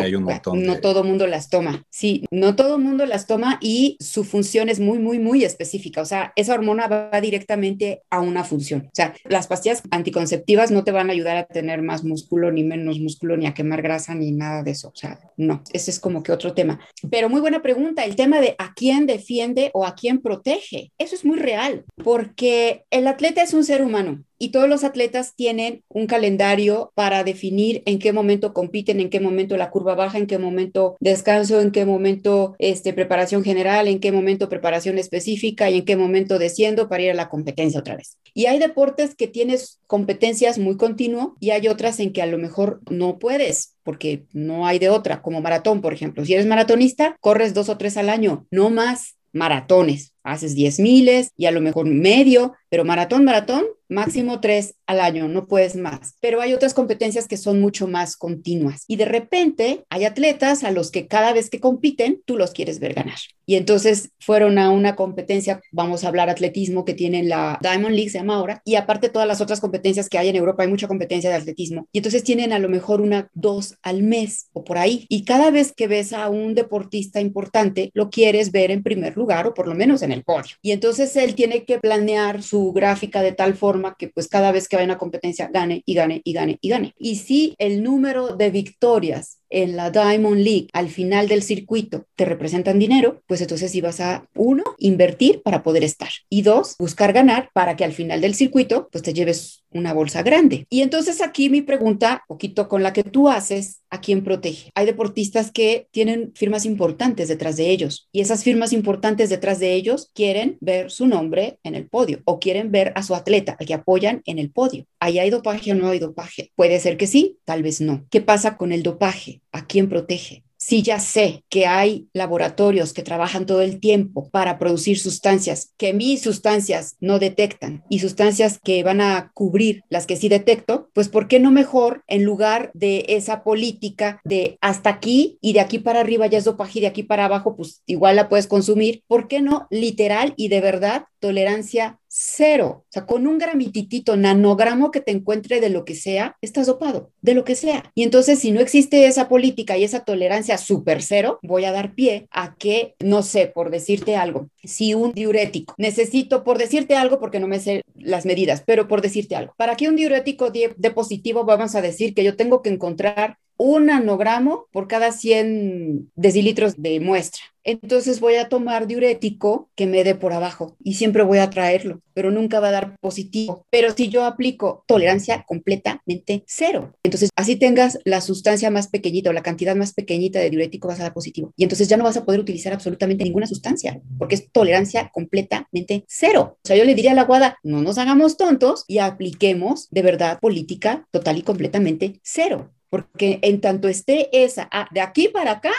no todo mundo las toma. Sí, no todo mundo las toma y su función es muy, muy, muy específica. O sea, esa hormona va directamente a una función. O sea, las pastillas anticonceptivas no te van a ayudar a tener más músculo, ni menos músculo, ni a quemar grasa, ni nada de eso. O sea, no, ese es como que otro tema. Pero muy buena pregunta, el tema de a quién defiende o a quién protege. Eso es muy real, porque el atleta es un ser humano y todos los atletas tienen un calendario para definir en qué momento compiten, en qué momento la curva baja, en qué momento descanso, en qué momento este, preparación general, en qué momento preparación específica y en qué momento desciendo para ir a la competencia otra vez. Y hay deportes que tienes competencias muy continuo y hay otras en que a lo mejor no puedes porque no hay de otra, como maratón, por ejemplo. Si eres maratonista, corres dos o tres al año, no más maratones. Haces diez miles y a lo mejor medio, pero maratón, maratón, máximo tres al año, no puedes más. Pero hay otras competencias que son mucho más continuas. Y de repente hay atletas a los que cada vez que compiten, tú los quieres ver ganar. Y entonces fueron a una competencia, vamos a hablar atletismo, que tienen la Diamond League, se llama ahora, y aparte todas las otras competencias que hay en Europa, hay mucha competencia de atletismo. Y entonces tienen a lo mejor una, dos al mes o por ahí. Y cada vez que ves a un deportista importante, lo quieres ver en primer lugar o por lo menos en el podio. Y entonces él tiene que planear su gráfica de tal forma que pues cada vez que vaya a una competencia gane y gane y gane y gane. Y si el número de victorias en la Diamond League al final del circuito te representan dinero, pues entonces ibas a, uno, invertir para poder estar y dos, buscar ganar para que al final del circuito pues te lleves una bolsa grande. Y entonces aquí mi pregunta, poquito con la que tú haces, ¿a quién protege? Hay deportistas que tienen firmas importantes detrás de ellos y esas firmas importantes detrás de ellos quieren ver su nombre en el podio o quieren ver a su atleta, al que apoyan en el podio. ¿Ahí hay dopaje o no hay dopaje? Puede ser que sí, tal vez no. ¿Qué pasa con el dopaje? ¿A quién protege? si ya sé que hay laboratorios que trabajan todo el tiempo para producir sustancias que mis sustancias no detectan y sustancias que van a cubrir las que sí detecto, pues ¿por qué no mejor en lugar de esa política de hasta aquí y de aquí para arriba ya es dopaje y de aquí para abajo pues igual la puedes consumir, ¿por qué no literal y de verdad tolerancia cero. O sea, con un gramititito, nanogramo que te encuentre de lo que sea, estás dopado, de lo que sea. Y entonces, si no existe esa política y esa tolerancia súper cero, voy a dar pie a que, no sé, por decirte algo, si un diurético, necesito, por decirte algo, porque no me sé las medidas, pero por decirte algo, para que un diurético dé positivo, vamos a decir que yo tengo que encontrar un nanogramo por cada 100 decilitros de muestra. Entonces voy a tomar diurético que me dé por abajo y siempre voy a traerlo, pero nunca va a dar positivo. Pero si yo aplico tolerancia completamente cero, entonces así tengas la sustancia más pequeñita o la cantidad más pequeñita de diurético vas a dar positivo. Y entonces ya no vas a poder utilizar absolutamente ninguna sustancia porque es tolerancia completamente cero. O sea, yo le diría a la guada, no nos hagamos tontos y apliquemos de verdad política total y completamente cero porque en tanto esté esa ah, de aquí para acá,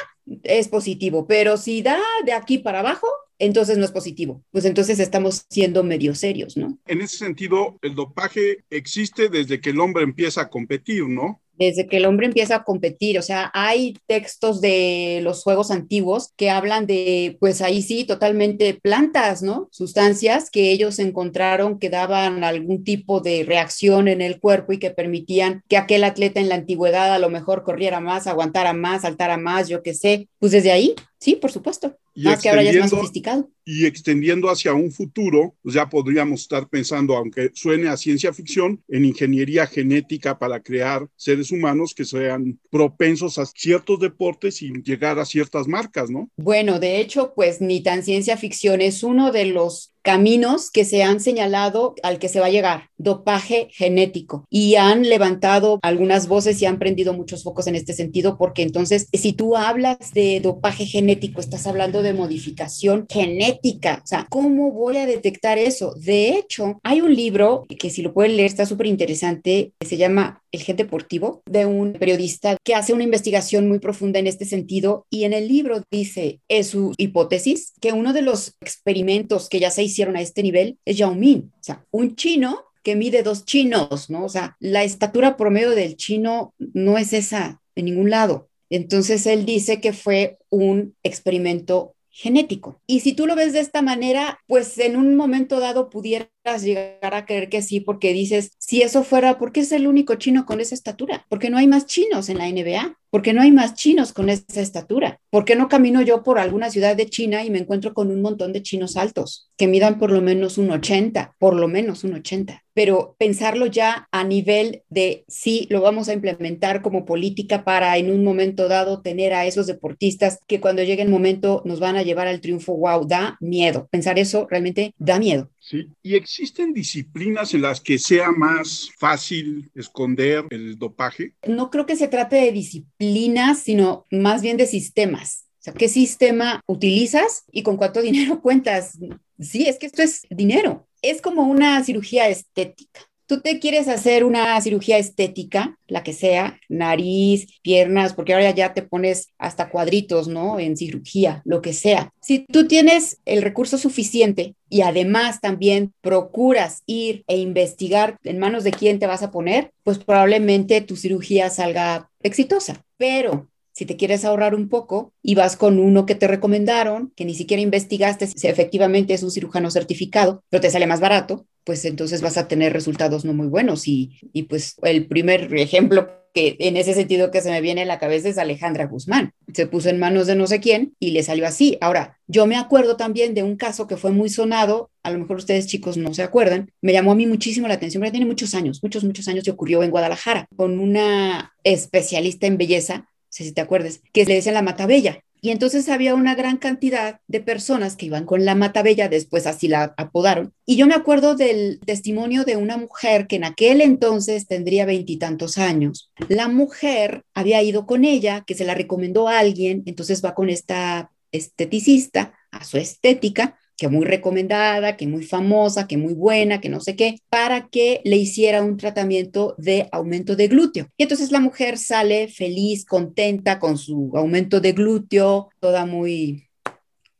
es positivo, pero si da de aquí para abajo, entonces no es positivo. Pues entonces estamos siendo medio serios, ¿no? En ese sentido, el dopaje existe desde que el hombre empieza a competir, ¿no? Desde que el hombre empieza a competir. O sea, hay textos de los juegos antiguos que hablan de, pues ahí sí, totalmente plantas, ¿no? Sustancias que ellos encontraron que daban algún tipo de reacción en el cuerpo y que permitían que aquel atleta en la antigüedad a lo mejor corriera más, aguantara más, saltara más, yo qué sé. Pues desde ahí, sí, por supuesto. Y más que ahora ya es más sofisticado. Y extendiendo hacia un futuro, pues ya podríamos estar pensando, aunque suene a ciencia ficción, en ingeniería genética para crear seres humanos que sean propensos a ciertos deportes y llegar a ciertas marcas, ¿no? Bueno, de hecho, pues ni tan ciencia ficción es uno de los caminos que se han señalado al que se va a llegar, dopaje genético. Y han levantado algunas voces y han prendido muchos focos en este sentido, porque entonces, si tú hablas de dopaje genético, estás hablando de modificación genética. O sea, ¿cómo voy a detectar eso? De hecho, hay un libro que si lo pueden leer está súper interesante, se llama El gen deportivo, de un periodista que hace una investigación muy profunda en este sentido. Y en el libro dice, es su hipótesis, que uno de los experimentos que ya se hicieron a este nivel es Yao Ming, o sea, un chino que mide dos chinos, ¿no? O sea, la estatura promedio del chino no es esa de ningún lado. Entonces él dice que fue un experimento genético. Y si tú lo ves de esta manera, pues en un momento dado pudieras llegar a creer que sí, porque dices, si eso fuera, ¿por qué es el único chino con esa estatura? Porque no hay más chinos en la NBA, porque no hay más chinos con esa estatura, porque no camino yo por alguna ciudad de China y me encuentro con un montón de chinos altos que midan por lo menos un 80, por lo menos un 80 pero pensarlo ya a nivel de sí, lo vamos a implementar como política para en un momento dado tener a esos deportistas que cuando llegue el momento nos van a llevar al triunfo, wow, da miedo. Pensar eso realmente da miedo. Sí, y existen disciplinas en las que sea más fácil esconder el dopaje. No creo que se trate de disciplinas, sino más bien de sistemas. O sea, ¿qué sistema utilizas y con cuánto [laughs] dinero cuentas? Sí, es que esto es dinero es como una cirugía estética. Tú te quieres hacer una cirugía estética, la que sea, nariz, piernas, porque ahora ya te pones hasta cuadritos, ¿no? En cirugía, lo que sea. Si tú tienes el recurso suficiente y además también procuras ir e investigar en manos de quién te vas a poner, pues probablemente tu cirugía salga exitosa. Pero si te quieres ahorrar un poco y vas con uno que te recomendaron, que ni siquiera investigaste si efectivamente es un cirujano certificado, pero te sale más barato, pues entonces vas a tener resultados no muy buenos. Y, y pues el primer ejemplo que en ese sentido que se me viene a la cabeza es Alejandra Guzmán. Se puso en manos de no sé quién y le salió así. Ahora, yo me acuerdo también de un caso que fue muy sonado, a lo mejor ustedes chicos no se acuerdan, me llamó a mí muchísimo la atención, pero tiene muchos años, muchos, muchos años y ocurrió en Guadalajara con una especialista en belleza sé si te acuerdas, que le decían la matabella. Y entonces había una gran cantidad de personas que iban con la matabella, después así la apodaron. Y yo me acuerdo del testimonio de una mujer que en aquel entonces tendría veintitantos años. La mujer había ido con ella, que se la recomendó a alguien, entonces va con esta esteticista a su estética que muy recomendada, que muy famosa, que muy buena, que no sé qué, para que le hiciera un tratamiento de aumento de glúteo. Y entonces la mujer sale feliz, contenta con su aumento de glúteo, toda muy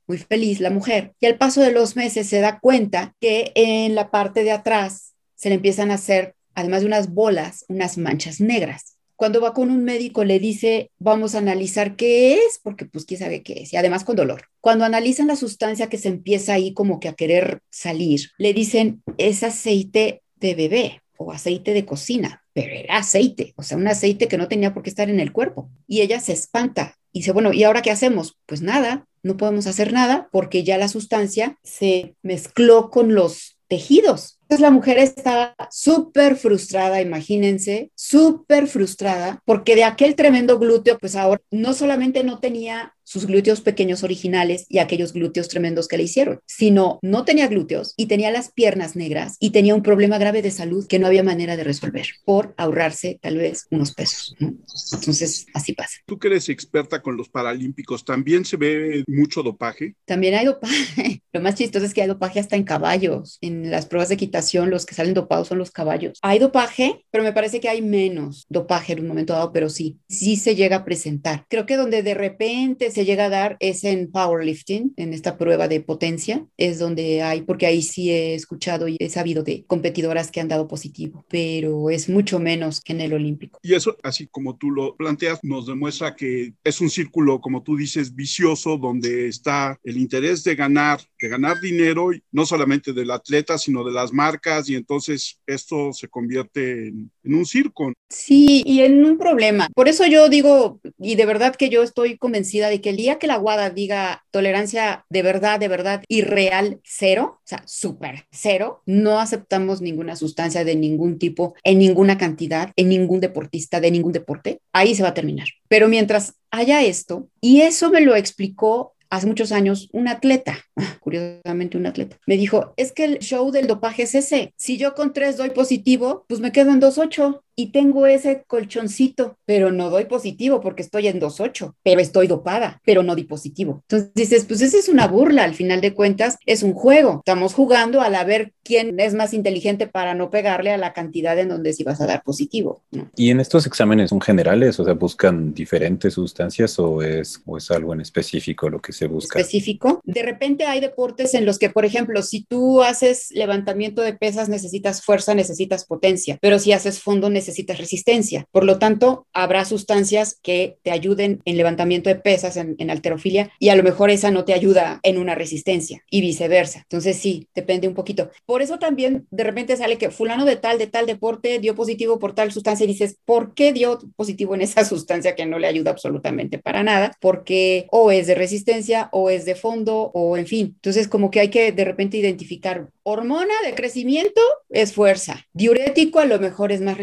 muy feliz la mujer. Y al paso de los meses se da cuenta que en la parte de atrás se le empiezan a hacer, además de unas bolas, unas manchas negras cuando va con un médico le dice, vamos a analizar qué es, porque pues quién sabe qué es, y además con dolor. Cuando analizan la sustancia que se empieza ahí como que a querer salir, le dicen, es aceite de bebé o aceite de cocina, pero era aceite, o sea, un aceite que no tenía por qué estar en el cuerpo. Y ella se espanta y dice, bueno, ¿y ahora qué hacemos? Pues nada, no podemos hacer nada porque ya la sustancia se mezcló con los tejidos. Entonces la mujer estaba súper frustrada, imagínense, súper frustrada, porque de aquel tremendo glúteo, pues ahora no solamente no tenía sus glúteos pequeños originales y aquellos glúteos tremendos que le hicieron, sino no tenía glúteos y tenía las piernas negras y tenía un problema grave de salud que no había manera de resolver por ahorrarse tal vez unos pesos. Entonces, así pasa. Tú que eres experta con los paralímpicos, ¿también se ve mucho dopaje? También hay dopaje. [laughs] Lo más chistoso es que hay dopaje hasta en caballos. En las pruebas de equitación, los que salen dopados son los caballos. Hay dopaje, pero me parece que hay menos dopaje en un momento dado, pero sí, sí se llega a presentar. Creo que donde de repente se se llega a dar es en powerlifting, en esta prueba de potencia, es donde hay, porque ahí sí he escuchado y he sabido de competidoras que han dado positivo, pero es mucho menos que en el olímpico. Y eso, así como tú lo planteas, nos demuestra que es un círculo, como tú dices, vicioso, donde está el interés de ganar, de ganar dinero, no solamente del atleta, sino de las marcas, y entonces esto se convierte en, en un circo. Sí, y en un problema. Por eso yo digo, y de verdad que yo estoy convencida de que el día que la WADA diga tolerancia de verdad, de verdad y real cero, o sea, súper cero, no aceptamos ninguna sustancia de ningún tipo, en ninguna cantidad, en ningún deportista, de ningún deporte, ahí se va a terminar. Pero mientras haya esto, y eso me lo explicó hace muchos años un atleta, [laughs] curiosamente un atleta, me dijo, es que el show del dopaje es ese. Si yo con tres doy positivo, pues me quedo en dos ocho y tengo ese colchoncito, pero no doy positivo porque estoy en 2.8, pero estoy dopada, pero no di positivo. Entonces dices, pues esa es una burla, al final de cuentas es un juego. Estamos jugando a la ver quién es más inteligente para no pegarle a la cantidad en donde sí vas a dar positivo. ¿Y en estos exámenes son generales? O sea, ¿buscan diferentes sustancias o es, o es algo en específico lo que se busca? Específico. De repente hay deportes en los que, por ejemplo, si tú haces levantamiento de pesas, necesitas fuerza, necesitas potencia, pero si haces fondo, necesitas resistencia. Por lo tanto, habrá sustancias que te ayuden en levantamiento de pesas, en, en alterofilia, y a lo mejor esa no te ayuda en una resistencia y viceversa. Entonces, sí, depende un poquito. Por eso también de repente sale que fulano de tal, de tal deporte dio positivo por tal sustancia y dices, ¿por qué dio positivo en esa [laughs] sustancia que no le ayuda absolutamente para nada? Porque o es de resistencia o es de fondo o en fin. Entonces, como que hay que de repente identificar hormona de crecimiento es fuerza, diurético a lo mejor es más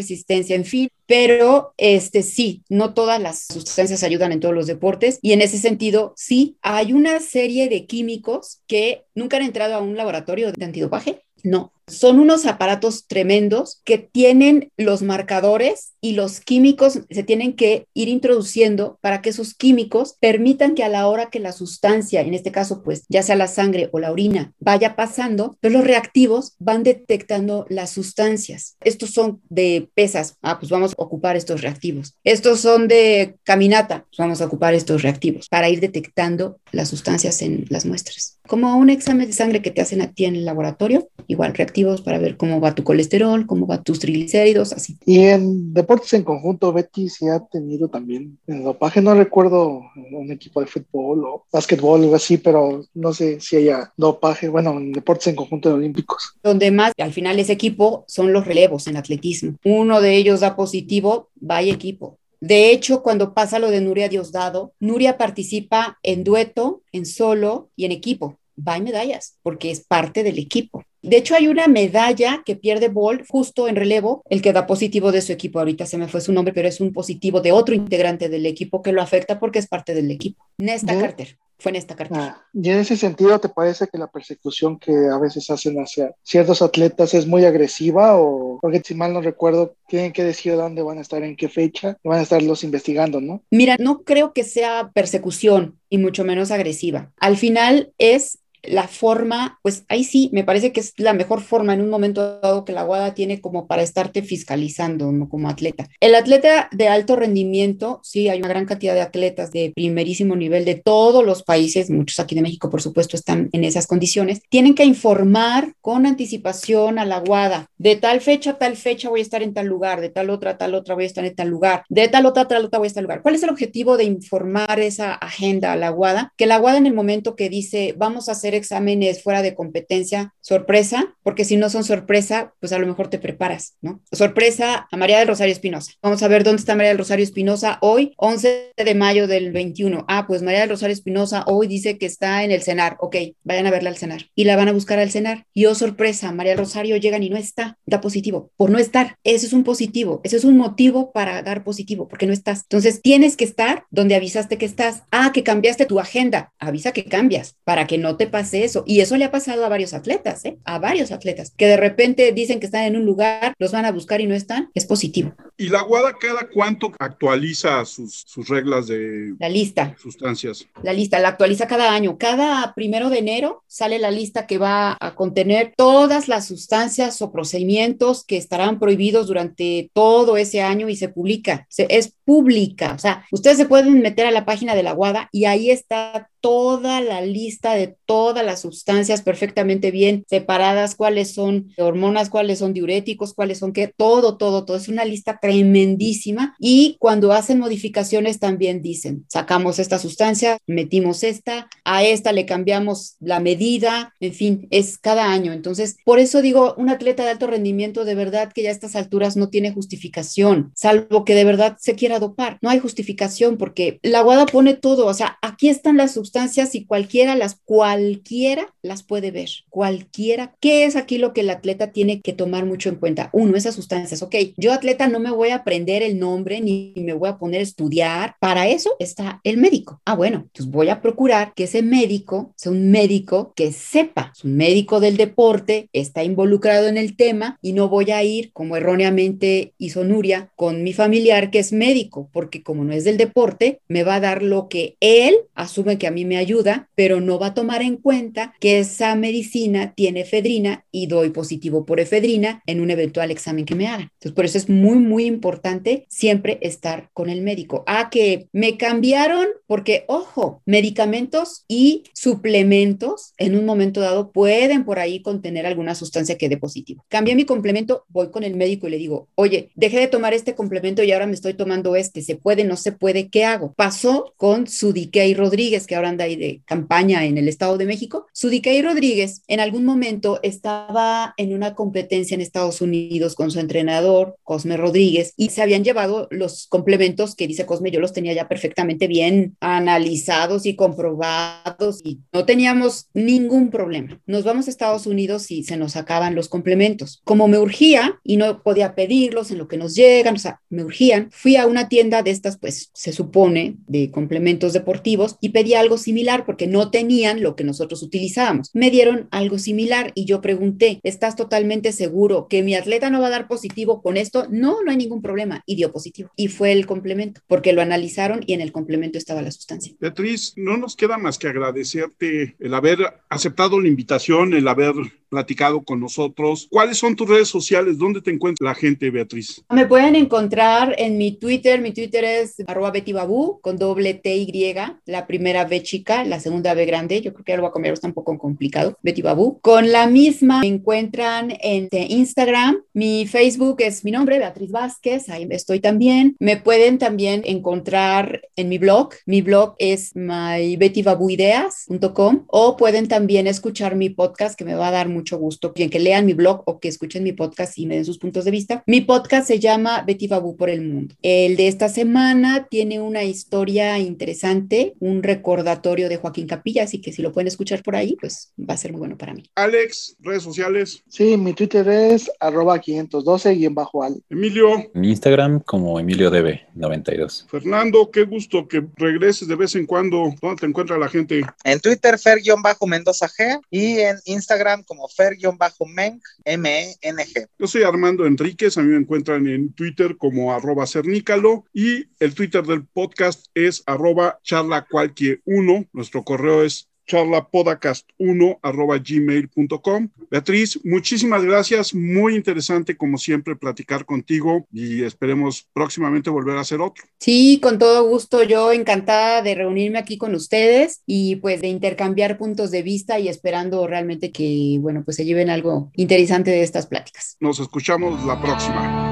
en fin, pero este sí, no todas las sustancias ayudan en todos los deportes y en ese sentido sí hay una serie de químicos que nunca han entrado a un laboratorio de antidopaje. No, son unos aparatos tremendos que tienen los marcadores y los químicos se tienen que ir introduciendo para que esos químicos permitan que a la hora que la sustancia, en este caso pues ya sea la sangre o la orina, vaya pasando, pues los reactivos van detectando las sustancias. Estos son de pesas, ah, pues vamos a ocupar estos reactivos. Estos son de caminata, pues vamos a ocupar estos reactivos para ir detectando las sustancias en las muestras. Como un examen de sangre que te hacen a ti en el laboratorio, igual reactivos para ver cómo va tu colesterol, cómo va tus triglicéridos, así. Y en deportes en conjunto, Betty sí ha tenido también en dopaje, no recuerdo un equipo de fútbol o básquetbol o algo así, pero no sé si haya dopaje, bueno, en deportes en conjunto olímpicos. Donde más al final ese equipo son los relevos en atletismo. Uno de ellos da positivo, vaya equipo. De hecho, cuando pasa lo de Nuria Diosdado, Nuria participa en dueto, en solo y en equipo. Va y medallas, porque es parte del equipo. De hecho, hay una medalla que pierde Bolt justo en relevo, el que da positivo de su equipo. Ahorita se me fue su nombre, pero es un positivo de otro integrante del equipo que lo afecta porque es parte del equipo. Nesta Carter. Fue Nesta Carter. Ah, y en ese sentido, ¿te parece que la persecución que a veces hacen hacia ciertos atletas es muy agresiva? O, porque si mal no recuerdo, tienen que decir dónde van a estar, en qué fecha, van a estar los investigando, ¿no? Mira, no creo que sea persecución y mucho menos agresiva. Al final es la forma, pues ahí sí, me parece que es la mejor forma en un momento dado que la WADA tiene como para estarte fiscalizando ¿no? como atleta. El atleta de alto rendimiento, sí, hay una gran cantidad de atletas de primerísimo nivel de todos los países, muchos aquí de México, por supuesto, están en esas condiciones, tienen que informar con anticipación a la WADA, de tal fecha a tal fecha voy a estar en tal lugar, de tal otra a tal otra voy a estar en tal lugar, de tal otra a tal otra voy a estar en tal lugar. ¿Cuál es el objetivo de informar esa agenda a la WADA? Que la WADA en el momento que dice, vamos a hacer exámenes fuera de competencia, sorpresa, porque si no son sorpresa, pues a lo mejor te preparas, ¿no? Sorpresa a María del Rosario Espinosa. Vamos a ver dónde está María del Rosario Espinosa hoy, 11 de mayo del 21. Ah, pues María del Rosario Espinosa hoy dice que está en el cenar. Ok, vayan a verla al cenar. Y la van a buscar al cenar. Y oh, sorpresa, María del Rosario llegan y no está, da positivo, por no estar. Ese es un positivo, ese es un motivo para dar positivo, porque no estás. Entonces, tienes que estar donde avisaste que estás. Ah, que cambiaste tu agenda. Avisa que cambias para que no te pase eso. Y eso le ha pasado a varios atletas, ¿eh? a varios atletas, que de repente dicen que están en un lugar, los van a buscar y no están, es positivo. ¿Y la WADA cada cuánto actualiza sus, sus reglas de la lista. sustancias? La lista la actualiza cada año. Cada primero de enero sale la lista que va a contener todas las sustancias o procedimientos que estarán prohibidos durante todo ese año y se publica. Se, es pública. O sea, ustedes se pueden meter a la página de la WADA y ahí está toda la lista de todas las sustancias perfectamente bien separadas, cuáles son hormonas, cuáles son diuréticos, cuáles son qué, todo, todo, todo. Es una lista tremendísima y cuando hacen modificaciones también dicen, sacamos esta sustancia, metimos esta, a esta le cambiamos la medida, en fin, es cada año. Entonces, por eso digo, un atleta de alto rendimiento de verdad que ya a estas alturas no tiene justificación, salvo que de verdad se quiera dopar. No hay justificación porque la WADA pone todo, o sea, aquí están las sustancias sustancias y cualquiera las, cualquiera las puede ver, cualquiera. ¿Qué es aquí lo que el atleta tiene que tomar mucho en cuenta? Uno, esas sustancias. Ok, yo atleta no me voy a aprender el nombre ni me voy a poner a estudiar. Para eso está el médico. Ah, bueno, pues voy a procurar que ese médico sea un médico que sepa, es un médico del deporte, está involucrado en el tema y no voy a ir, como erróneamente hizo Nuria, con mi familiar que es médico, porque como no es del deporte, me va a dar lo que él asume que a mí me ayuda, pero no va a tomar en cuenta que esa medicina tiene efedrina y doy positivo por efedrina en un eventual examen que me hagan. Entonces, por eso es muy, muy importante siempre estar con el médico. Ah, que me cambiaron porque, ojo, medicamentos y suplementos en un momento dado pueden por ahí contener alguna sustancia que dé positivo. Cambié mi complemento, voy con el médico y le digo, oye, dejé de tomar este complemento y ahora me estoy tomando este. ¿Se puede? ¿No se puede? ¿Qué hago? Pasó con Sudikei Rodríguez, que ahora ahí de campaña en el Estado de México. Sudikei Rodríguez en algún momento estaba en una competencia en Estados Unidos con su entrenador, Cosme Rodríguez, y se habían llevado los complementos que dice Cosme, yo los tenía ya perfectamente bien analizados y comprobados y no teníamos ningún problema. Nos vamos a Estados Unidos y se nos acaban los complementos. Como me urgía y no podía pedirlos en lo que nos llegan, o sea, me urgían, fui a una tienda de estas, pues se supone, de complementos deportivos y pedí algo similar porque no tenían lo que nosotros utilizábamos. Me dieron algo similar y yo pregunté, ¿estás totalmente seguro que mi atleta no va a dar positivo con esto? No, no hay ningún problema y dio positivo. Y fue el complemento porque lo analizaron y en el complemento estaba la sustancia. Beatriz, no nos queda más que agradecerte el haber aceptado la invitación, el haber platicado con nosotros. ¿Cuáles son tus redes sociales? ¿Dónde te encuentra la gente, Beatriz? Me pueden encontrar en mi Twitter. Mi Twitter es arroba Betty Babu con doble T Y, la primera B chica, la segunda B grande. Yo creo que ya lo voy a cambiar, está un poco complicado. Betty Babu. Con la misma me encuentran en Instagram. Mi Facebook es mi nombre, Beatriz Vázquez. Ahí estoy también. Me pueden también encontrar en mi blog. Mi blog es mybettybabuideas.com o pueden también escuchar mi podcast que me va a dar mucho gusto, bien que lean mi blog o que escuchen mi podcast y me den sus puntos de vista. Mi podcast se llama Betty Babu por el Mundo. El de esta semana tiene una historia interesante, un recordatorio de Joaquín Capilla, así que si lo pueden escuchar por ahí, pues va a ser muy bueno para mí. Alex, redes sociales. Sí, mi Twitter es arroba 512-al. Emilio. En Instagram como Emilio Debe 92. Fernando, qué gusto que regreses de vez en cuando. ¿Dónde te encuentra la gente? En Twitter, Fer-Mendoza G y en Instagram como Fer-Meng, M-E-N-G. Yo soy Armando Enríquez, a mí me encuentran en Twitter como arroba cernícalo y el Twitter del podcast es arroba charla cualquier uno. Nuestro correo es charlapodcast1 arroba gmail.com. Beatriz, muchísimas gracias. Muy interesante, como siempre, platicar contigo y esperemos próximamente volver a hacer otro. Sí, con todo gusto. Yo encantada de reunirme aquí con ustedes y pues de intercambiar puntos de vista y esperando realmente que, bueno, pues se lleven algo interesante de estas pláticas. Nos escuchamos la próxima.